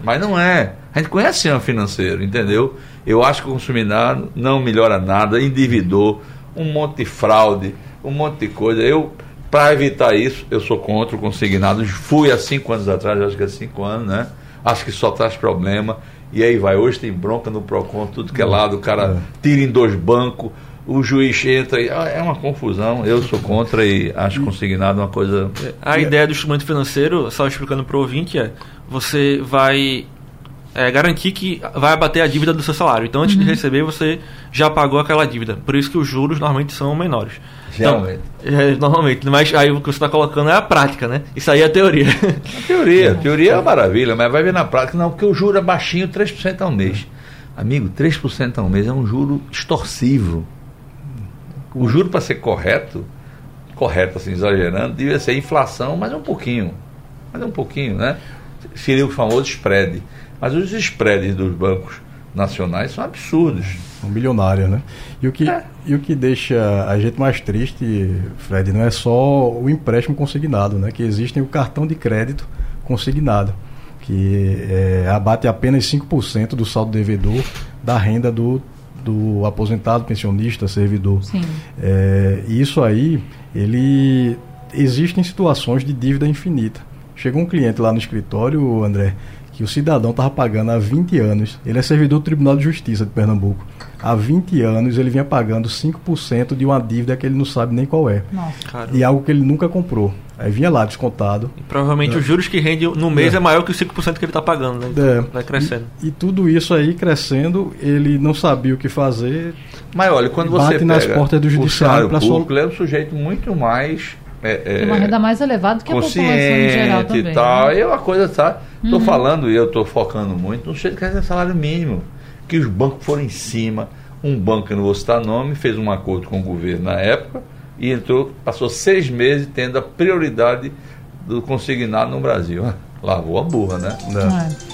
Mas não é. A gente conhece o financeiro, entendeu? Eu acho que o consignado não melhora nada, endividou, um monte de fraude, um monte de coisa. Eu, para evitar isso, eu sou contra o consignado. Fui há cinco anos atrás, acho que há cinco anos, né? Acho que só traz problema. E aí vai, hoje tem bronca no PROCON, tudo que é lado, o cara é. tira em dois bancos o juiz entra e ah, é uma confusão. Eu sou contra e acho consignado uma coisa. A ideia do instrumento financeiro, só explicando para o ouvinte, é você vai é, garantir que vai abater a dívida do seu salário. Então, antes uhum. de receber, você já pagou aquela dívida. Por isso que os juros normalmente são menores. Geralmente. Então, é, normalmente. Mas aí o que você está colocando é a prática, né? Isso aí é a teoria. A teoria. A teoria é uma maravilha, mas vai ver na prática, não, porque o juro é baixinho, 3% ao mês. Amigo, 3% ao mês é um juro extorsivo. O juro para ser correto, correto assim, exagerando, devia ser inflação, mas um pouquinho. Mas um pouquinho, né? Seria o famoso spread. Mas os spreads dos bancos nacionais são absurdos. São milionárias, né? E o, que, é. e o que deixa a gente mais triste, Fred, não é só o empréstimo consignado, né? Que existem o cartão de crédito consignado, que é, abate apenas 5% do saldo devedor da renda do, do aposentado, pensionista, servidor. Sim. É, isso aí, ele existem situações de dívida infinita. Chegou um cliente lá no escritório, André, que o cidadão estava pagando há 20 anos. Ele é servidor do Tribunal de Justiça de Pernambuco. Há 20 anos ele vinha pagando 5% de uma dívida que ele não sabe nem qual é. Nossa. E algo que ele nunca comprou. Aí vinha lá descontado. E provavelmente é. os juros que rende no mês é, é maior que os 5% que ele está pagando, né? Então é. Vai crescendo. E, e, tudo isso aí crescendo, ele não sabia o que fazer. Mas olha, quando você bate nas portas do judiciário para só. Ele é um sujeito muito mais é, é, uma renda mais elevada que a população em geral também. E tal. Né? E é uma coisa, tá? Estou uhum. falando e eu estou focando muito no sujeito que recebe salário mínimo. Que os bancos foram em cima. Um banco, que não vou citar nome, fez um acordo com o governo na época e entrou, passou seis meses tendo a prioridade do consignado no Brasil. Lavou a burra, né?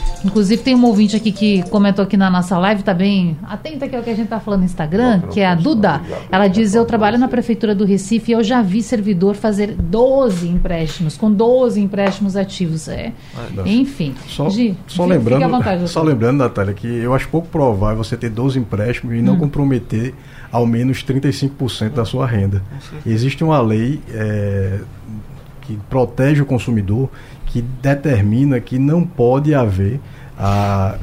É. Inclusive tem um ouvinte aqui que comentou aqui na nossa live, tá bem atenta que é o que a gente tá falando no Instagram, que é a Duda. Ela diz, eu trabalho na Prefeitura do Recife e eu já vi servidor fazer 12 empréstimos, com 12 empréstimos ativos. É. Enfim. Só, Gi, só lembrando, vontade, só lembrando, Natália, que eu acho pouco provável você ter 12 empréstimos e não hum. comprometer ao menos 35% da sua renda. Existe uma lei é, que protege o consumidor que determina que não pode haver ah,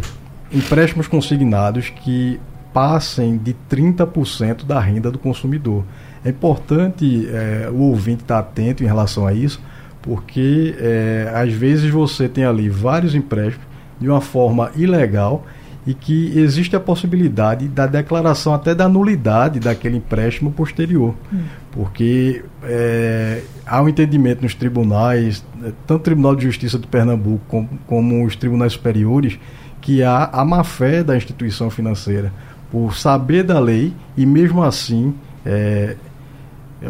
empréstimos consignados que passem de 30% da renda do consumidor. É importante é, o ouvinte estar atento em relação a isso, porque é, às vezes você tem ali vários empréstimos de uma forma ilegal e que existe a possibilidade da declaração até da nulidade daquele empréstimo posterior. Hum. Porque é, há um entendimento nos tribunais, é, tanto o Tribunal de Justiça de Pernambuco como, como os tribunais superiores, que há a má fé da instituição financeira por saber da lei e mesmo assim é,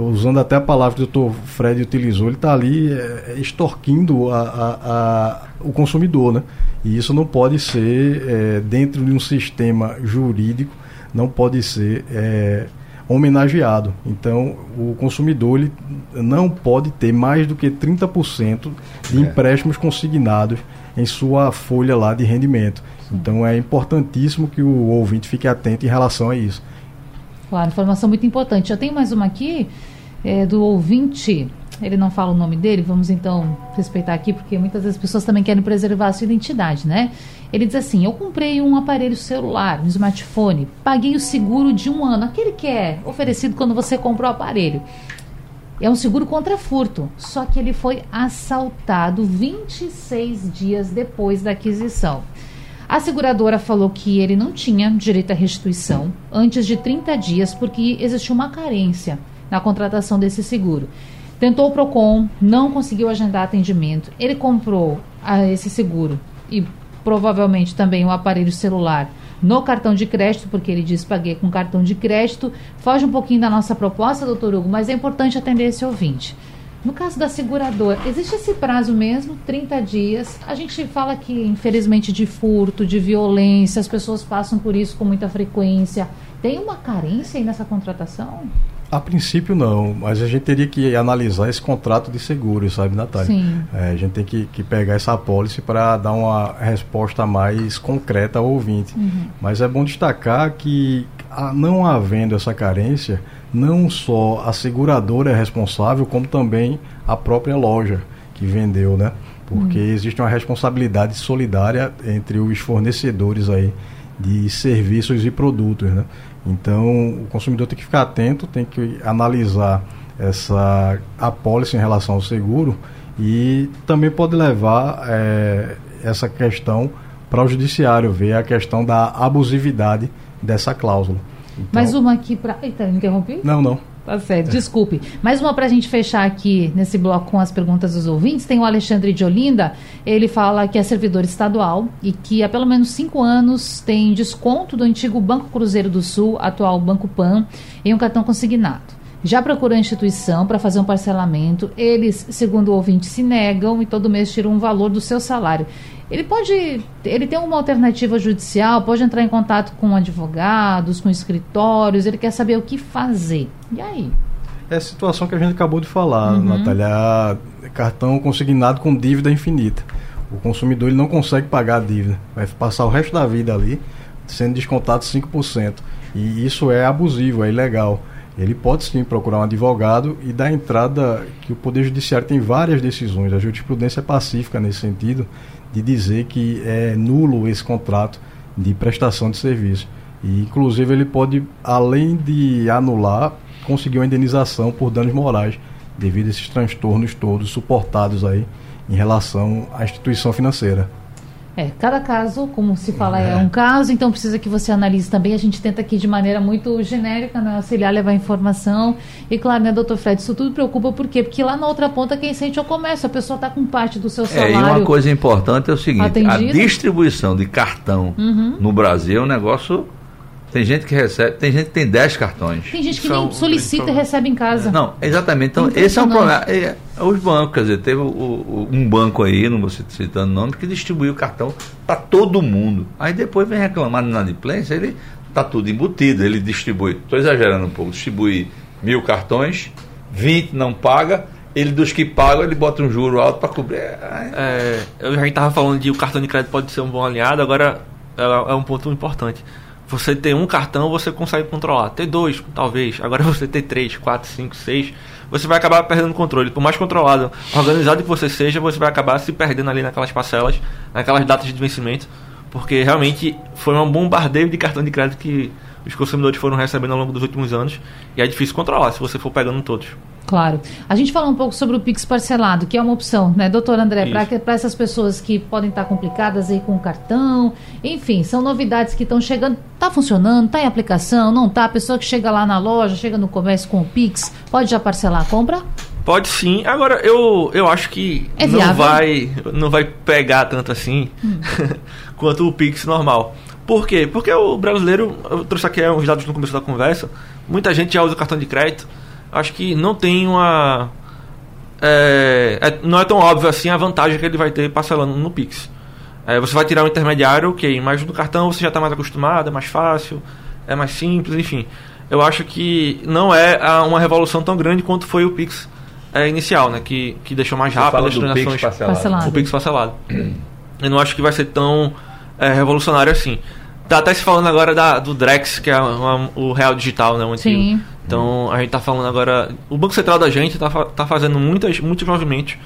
usando até a palavra que o doutor Fred utilizou, ele está ali é, extorquindo a, a, a, o consumidor, né? E isso não pode ser, é, dentro de um sistema jurídico, não pode ser é, homenageado. Então, o consumidor ele não pode ter mais do que 30% de é. empréstimos consignados em sua folha lá de rendimento. Então, é importantíssimo que o ouvinte fique atento em relação a isso. Claro, informação muito importante. Já tem mais uma aqui é, do ouvinte ele não fala o nome dele, vamos então respeitar aqui, porque muitas vezes as pessoas também querem preservar a sua identidade, né? Ele diz assim: Eu comprei um aparelho celular, um smartphone, paguei o seguro de um ano, aquele que é oferecido quando você comprou o aparelho. É um seguro contra furto, só que ele foi assaltado 26 dias depois da aquisição. A seguradora falou que ele não tinha direito à restituição antes de 30 dias porque existia uma carência na contratação desse seguro. Tentou o PROCON, não conseguiu agendar atendimento. Ele comprou ah, esse seguro e provavelmente também um aparelho celular no cartão de crédito, porque ele diz paguei com cartão de crédito. Foge um pouquinho da nossa proposta, doutor Hugo, mas é importante atender esse ouvinte. No caso da seguradora, existe esse prazo mesmo, 30 dias. A gente fala que, infelizmente, de furto, de violência, as pessoas passam por isso com muita frequência. Tem uma carência aí nessa contratação? A princípio não, mas a gente teria que analisar esse contrato de seguro, sabe, Natália? Sim. É, a gente tem que, que pegar essa apólice para dar uma resposta mais concreta ao ouvinte. Uhum. Mas é bom destacar que, não havendo essa carência, não só a seguradora é responsável, como também a própria loja que vendeu, né? Porque uhum. existe uma responsabilidade solidária entre os fornecedores aí de serviços e produtos, né? Então, o consumidor tem que ficar atento, tem que analisar essa apólice em relação ao seguro e também pode levar é, essa questão para o judiciário, ver a questão da abusividade dessa cláusula. Então, Mais uma aqui para. Eita, interrompi? Não, não. Tá certo, desculpe. Mais uma para a gente fechar aqui nesse bloco com as perguntas dos ouvintes. Tem o Alexandre de Olinda. Ele fala que é servidor estadual e que há pelo menos cinco anos tem desconto do antigo Banco Cruzeiro do Sul, atual Banco Pan, em um cartão consignado. Já procurou a instituição para fazer um parcelamento. Eles, segundo o ouvinte, se negam e todo mês tiram um valor do seu salário. Ele pode, ele tem uma alternativa judicial, pode entrar em contato com advogados, com escritórios, ele quer saber o que fazer. E aí? É a situação que a gente acabou de falar, uhum. Natália. Cartão consignado com dívida infinita. O consumidor ele não consegue pagar a dívida. Vai passar o resto da vida ali sendo descontado 5%. E isso é abusivo, é ilegal. Ele pode sim procurar um advogado e dar entrada que o Poder Judiciário tem várias decisões. A jurisprudência é pacífica nesse sentido de dizer que é nulo esse contrato de prestação de serviço. E, inclusive, ele pode, além de anular, conseguir uma indenização por danos morais devido a esses transtornos todos suportados aí em relação à instituição financeira. É, cada caso, como se fala, é. é. um caso, então precisa que você analise também. A gente tenta aqui de maneira muito genérica, né, auxiliar, levar informação. E claro, né, doutor Fred, isso tudo preocupa por quê? Porque lá na outra ponta quem sente é o comércio, a pessoa está com parte do seu salário. É, e uma coisa importante é o seguinte: atendido. a distribuição de cartão uhum. no Brasil é um negócio tem gente que recebe, tem gente que tem 10 cartões. Tem gente que São, nem solicita e recebe em casa. Não, exatamente. Então, esse é um problema. É, é, os bancos, quer dizer, teve o, o, um banco aí, não vou citando o nome, que distribuiu o cartão para todo mundo. Aí depois vem reclamar na inadimplência, ele tá tudo embutido, ele distribui, estou exagerando um pouco, distribui mil cartões, 20 não paga, ele dos que pagam, ele bota um juro alto para cobrir. É, eu já estava falando de o cartão de crédito pode ser um bom aliado, agora é, é um ponto importante você ter um cartão, você consegue controlar. Ter dois, talvez. Agora você ter três, quatro, cinco, seis, você vai acabar perdendo controle. Por mais controlado, organizado que você seja, você vai acabar se perdendo ali naquelas parcelas, naquelas datas de vencimento. Porque realmente foi um bombardeio de cartão de crédito que os consumidores foram recebendo ao longo dos últimos anos. E é difícil controlar se você for pegando todos. Claro. A gente falou um pouco sobre o Pix parcelado, que é uma opção, né, doutor André, para essas pessoas que podem estar complicadas aí com o cartão. Enfim, são novidades que estão chegando. Está funcionando? Está em aplicação? Não está? A pessoa que chega lá na loja, chega no comércio com o Pix, pode já parcelar a compra? Pode sim. Agora, eu, eu acho que é não, vai, não vai pegar tanto assim hum. quanto o Pix normal. Por quê? Porque o brasileiro, eu trouxe aqui uns dados no começo da conversa, muita gente já usa o cartão de crédito acho que não tem uma. É, é, não é tão óbvio assim a vantagem que ele vai ter parcelando no Pix. É, você vai tirar um intermediário, ok, mas no cartão você já está mais acostumado, é mais fácil, é mais simples, enfim. Eu acho que não é uma revolução tão grande quanto foi o Pix é, inicial, né? Que, que deixou mais rápido as transações. Pix parcelado. O Pix parcelado. Eu não acho que vai ser tão é, revolucionário assim. Tá até se falando agora da, do Drex, que é uma, o real digital, né? O. Sim. Então a gente está falando agora. O Banco Central da gente está tá fazendo muitas, muitos movimentos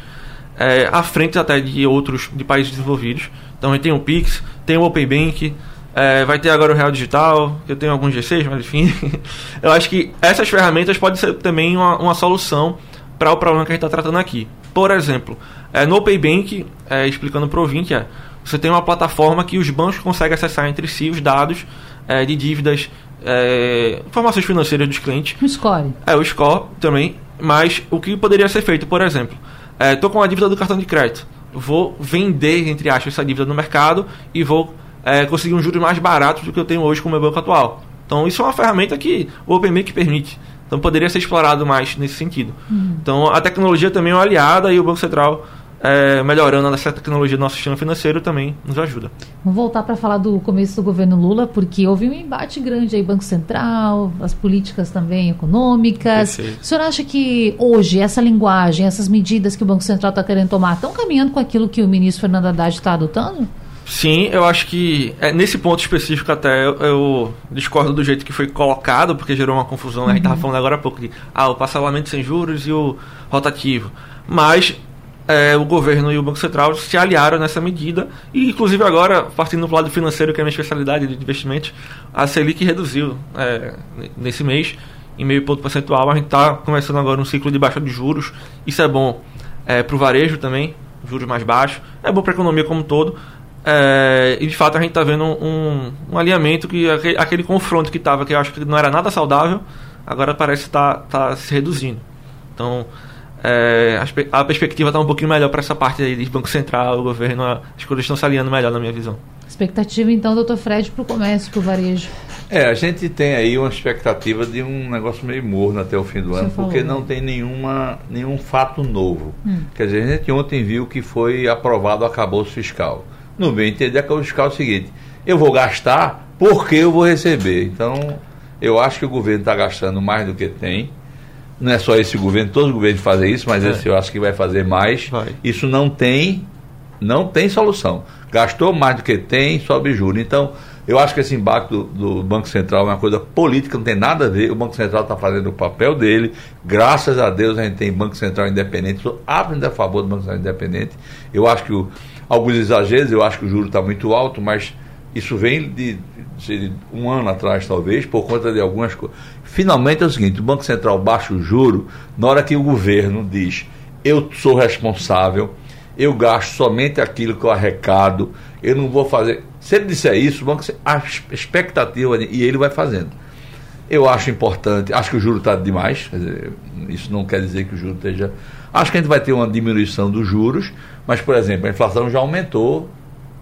é, à frente até de outros de países desenvolvidos. Então a gente tem o Pix, tem o Open Bank, é, vai ter agora o Real Digital, que eu tenho alguns G6, mas enfim. eu acho que essas ferramentas podem ser também uma, uma solução para o problema que a gente está tratando aqui. Por exemplo, é, no Open Bank, é, explicando para o ouvinte, é, você tem uma plataforma que os bancos conseguem acessar entre si os dados é, de dívidas é, informações financeiras dos clientes. O score. É, o score também. Mas o que poderia ser feito, por exemplo, estou é, com a dívida do cartão de crédito. Vou vender, entre aspas, essa dívida no mercado e vou é, conseguir um juros mais baratos do que eu tenho hoje com o meu banco atual. Então, isso é uma ferramenta que o OpenMake permite. Então, poderia ser explorado mais nesse sentido. Uhum. Então, a tecnologia também é uma aliada e o Banco Central é, melhorando essa tecnologia do nosso sistema financeiro também nos ajuda. Vamos voltar para falar do começo do governo Lula, porque houve um embate grande aí, Banco Central, as políticas também econômicas. Perfeito. O senhor acha que hoje essa linguagem, essas medidas que o Banco Central está querendo tomar, estão caminhando com aquilo que o ministro Fernando Haddad está adotando? Sim, eu acho que é, nesse ponto específico até eu, eu, discordo do jeito que foi colocado, porque gerou uma confusão. Uhum. A gente estava falando agora há pouco de ah, o parcelamento sem juros e o rotativo. Mas é, o governo e o Banco Central se aliaram nessa medida e, inclusive, agora, partindo do lado financeiro, que é a minha especialidade de investimentos, a Selic reduziu é, nesse mês em meio ponto percentual. A gente está começando agora um ciclo de baixa de juros. Isso é bom é, para o varejo também, juros mais baixos. É bom para a economia como um todo. É, e de fato a gente está vendo um, um, alinhamento que aquele, aquele confronto que estava, que eu acho que não era nada saudável, agora parece estar tá, tá se reduzindo. Então é, a, a, perspectiva está um pouquinho melhor para essa parte aí de Banco Central, o governo, as coisas estão se alinhando melhor na minha visão. Expectativa então, doutor Fred, para o comércio, para o varejo? É, a gente tem aí uma expectativa de um negócio meio morno até o fim do ano, porque não tem nenhuma, nenhum fato novo. Hum. Quer dizer, a gente ontem viu que foi aprovado o acabouço fiscal. no meu entender, é que eu buscar o seguinte: eu vou gastar porque eu vou receber. Então, eu acho que o governo está gastando mais do que tem. Não é só esse governo, todos os governos fazem isso, mas é. esse eu acho que vai fazer mais. Vai. Isso não tem, não tem solução. Gastou mais do que tem, sobe juro. Então, eu acho que esse embate do, do, Banco Central é uma coisa política, não tem nada a ver. O Banco Central está fazendo o papel dele. Graças a Deus a gente tem Banco Central independente. Sou absolutamente a favor do Banco Central independente. Eu acho que o, alguns exageros, eu acho que o juro está muito alto, mas isso vem de, de, um ano atrás, talvez, por conta de algumas coisas. Finalmente é o seguinte: o Banco Central baixa o juro na hora que o governo diz eu sou responsável, eu gasto somente aquilo que eu arrecado, eu não vou fazer. Se ele disser isso, o banco a expectativa e ele vai fazendo. Eu acho importante, acho que o juro está demais, dizer, isso não quer dizer que o juro esteja. Acho que a gente vai ter uma diminuição dos juros, mas, por exemplo, a inflação já aumentou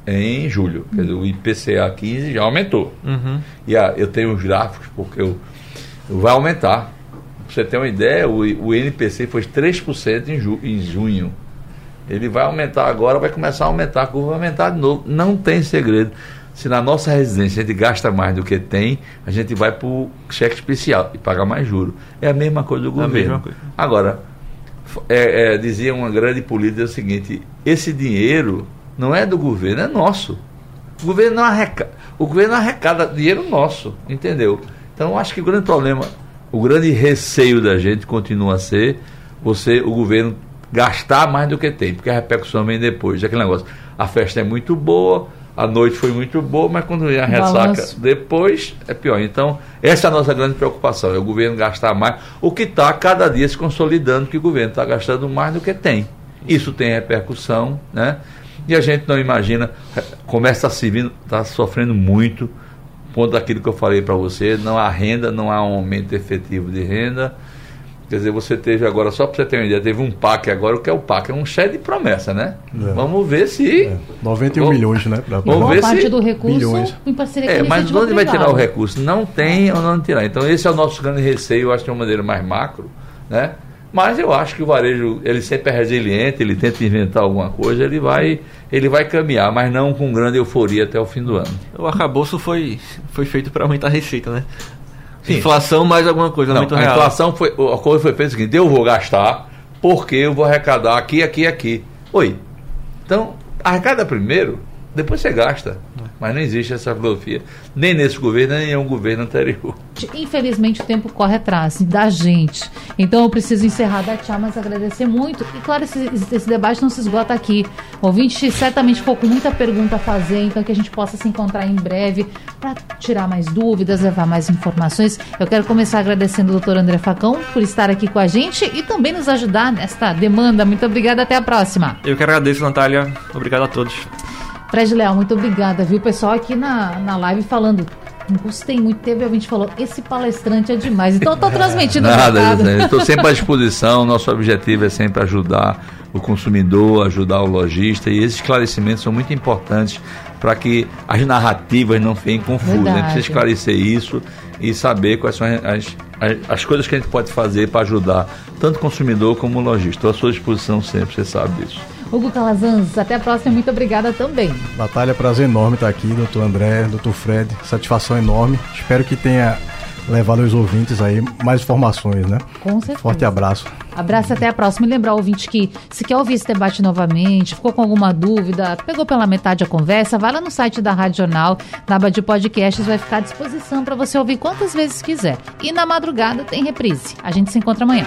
em julho. Dizer, o IPCA 15 já aumentou. Uhum. E a, eu tenho os gráficos, porque eu vai aumentar. Pra você ter uma ideia, o, o NPC foi 3% em, ju, em junho. Ele vai aumentar agora, vai começar a aumentar, a curva vai aumentar de novo. Não tem segredo. Se na nossa residência a gente gasta mais do que tem, a gente vai para o cheque especial e pagar mais juros. É a mesma coisa do é governo. Agora, é, é, dizia uma grande política o seguinte: esse dinheiro não é do governo, é nosso. O governo não arrecada, o governo arrecada dinheiro nosso, entendeu? Então acho que o grande problema, o grande receio da gente continua a ser você, o governo gastar mais do que tem, porque a repercussão vem depois. Aquele negócio, a festa é muito boa, a noite foi muito boa, mas quando vem a ressaca depois é pior. Então, essa é a nossa grande preocupação, é o governo gastar mais, o que está cada dia se consolidando, que o governo está gastando mais do que tem. Isso tem repercussão, né? E a gente não imagina, começa a se vir, está sofrendo muito, ponto daquilo que eu falei para você, não há renda, não há um aumento efetivo de renda. Quer dizer, você teve agora, só para você ter uma ideia, teve um PAC agora, o que é o PAC? É um cheque de promessa, né? É. Vamos ver se. É. 91 vamos, milhões, né? Pra... Vamos ver parte se... do recurso milhões. em parceria com É, mas de onde vai tirar o recurso? Não tem ou não tirar. Então, esse é o nosso grande receio, eu acho que de uma maneira mais macro, né? Mas eu acho que o varejo, ele sempre é resiliente, ele tenta inventar alguma coisa, ele vai, ele vai caminhar, mas não com grande euforia até o fim do ano. O arcabouço foi, foi feito para aumentar a receita, né? Sim. Inflação mais alguma coisa, não, a real. inflação foi, a coisa foi feita o seguinte, eu vou gastar porque eu vou arrecadar aqui, aqui, aqui. Oi. Então, arrecada primeiro, depois você gasta. Mas não existe essa filosofia, nem nesse governo, nem em nenhum governo anterior. Infelizmente, o tempo corre atrás da gente. Então, eu preciso encerrar da tchau, mas agradecer muito. E, claro, esse, esse, debate não se esgota aqui. O ouvinte certamente ficou com muita pergunta a fazer, então que a gente possa se encontrar em breve para tirar mais dúvidas, levar mais informações. Eu quero começar agradecendo o doutor André Facão por estar aqui com a gente e também nos ajudar nesta demanda. Muito obrigada, até a próxima. Eu que agradeço, Natália. Obrigado a todos. Fred Leal, muito obrigada, viu? O pessoal aqui na, na live falando. Gostei muito. Teve a gente falou, esse palestrante é demais. Então eu estou transmitindo Nada, estou sempre à disposição. Nosso objetivo é sempre ajudar o consumidor, ajudar o lojista. E esses esclarecimentos são muito importantes para que as narrativas não fiquem confusas. A gente precisa esclarecer isso e saber quais são as, as, as coisas que a gente pode fazer para ajudar tanto o consumidor como o lojista. Estou à sua disposição sempre, você sabe disso. Hugo Calazans, até a próxima. Muito obrigada também. Batalha, prazer enorme estar aqui, doutor André, doutor Fred. Satisfação enorme. Espero que tenha levado aos ouvintes aí mais informações, né? Com certeza. Forte abraço. Abraço até a próxima. E lembrar o ouvinte que, se quer ouvir esse debate novamente, ficou com alguma dúvida, pegou pela metade a conversa, vai lá no site da Rádio Jornal, na aba de podcasts, vai ficar à disposição para você ouvir quantas vezes quiser. E na madrugada tem reprise. A gente se encontra amanhã.